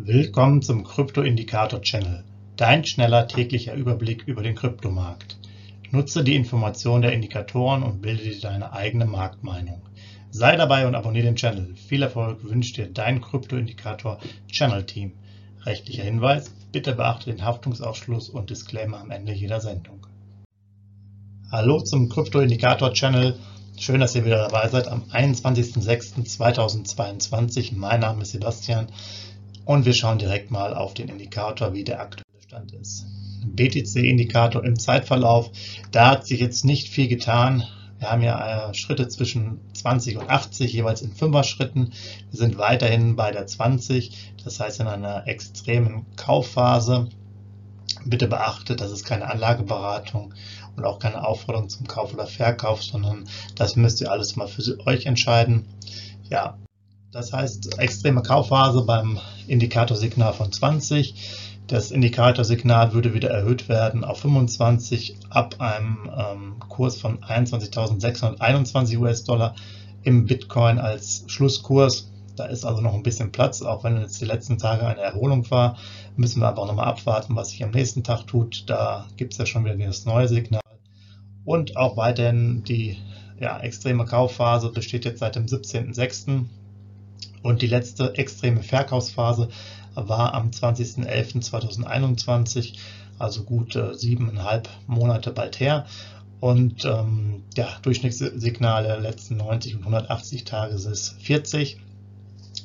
Willkommen zum Krypto-Indikator-Channel, dein schneller täglicher Überblick über den Kryptomarkt. Nutze die Informationen der Indikatoren und bilde dir deine eigene Marktmeinung. Sei dabei und abonniere den Channel. Viel Erfolg wünscht dir dein Krypto-Indikator-Channel-Team. Rechtlicher Hinweis, bitte beachte den Haftungsausschluss und Disclaimer am Ende jeder Sendung. Hallo zum Krypto-Indikator-Channel. Schön, dass ihr wieder dabei seid am 21.06.2022. Mein Name ist Sebastian. Und wir schauen direkt mal auf den Indikator, wie der aktuelle Stand ist. BTC-Indikator im Zeitverlauf, da hat sich jetzt nicht viel getan. Wir haben ja äh, Schritte zwischen 20 und 80, jeweils in 5er Schritten. Wir sind weiterhin bei der 20, das heißt in einer extremen Kaufphase. Bitte beachtet, das ist keine Anlageberatung und auch keine Aufforderung zum Kauf oder Verkauf, sondern das müsst ihr alles mal für euch entscheiden. Ja, das heißt, extreme Kaufphase beim Indikatorsignal von 20. Das Indikatorsignal würde wieder erhöht werden auf 25 ab einem ähm, Kurs von 21.621 US-Dollar im Bitcoin als Schlusskurs. Da ist also noch ein bisschen Platz, auch wenn jetzt die letzten Tage eine Erholung war. Müssen wir aber auch nochmal abwarten, was sich am nächsten Tag tut. Da gibt es ja schon wieder das neue Signal. Und auch weiterhin die ja, extreme Kaufphase besteht jetzt seit dem 17.06. Und die letzte extreme Verkaufsphase war am 20.11.2021, also gut äh, siebeneinhalb Monate bald her. Und ähm, ja, Durchschnittssignal der letzten 90 und 180 Tage ist 40.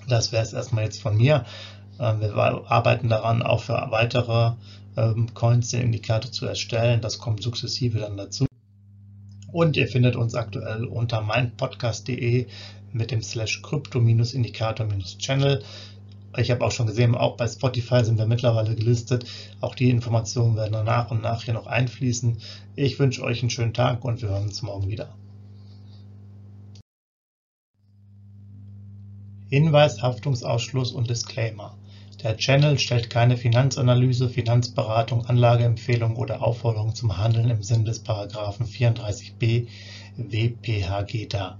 Das wäre es erstmal jetzt von mir. Ähm, wir arbeiten daran, auch für weitere ähm, Coins den Indikator zu erstellen. Das kommt sukzessive dann dazu. Und ihr findet uns aktuell unter meinpodcast.de mit dem Slash Krypto-Indikator-Channel. Ich habe auch schon gesehen, auch bei Spotify sind wir mittlerweile gelistet. Auch die Informationen werden nach und nach hier noch einfließen. Ich wünsche euch einen schönen Tag und wir hören uns morgen wieder. Hinweis, Haftungsausschluss und Disclaimer. Der Channel stellt keine Finanzanalyse, Finanzberatung, Anlageempfehlung oder Aufforderung zum Handeln im Sinne des Paragraphen 34b WPHG dar.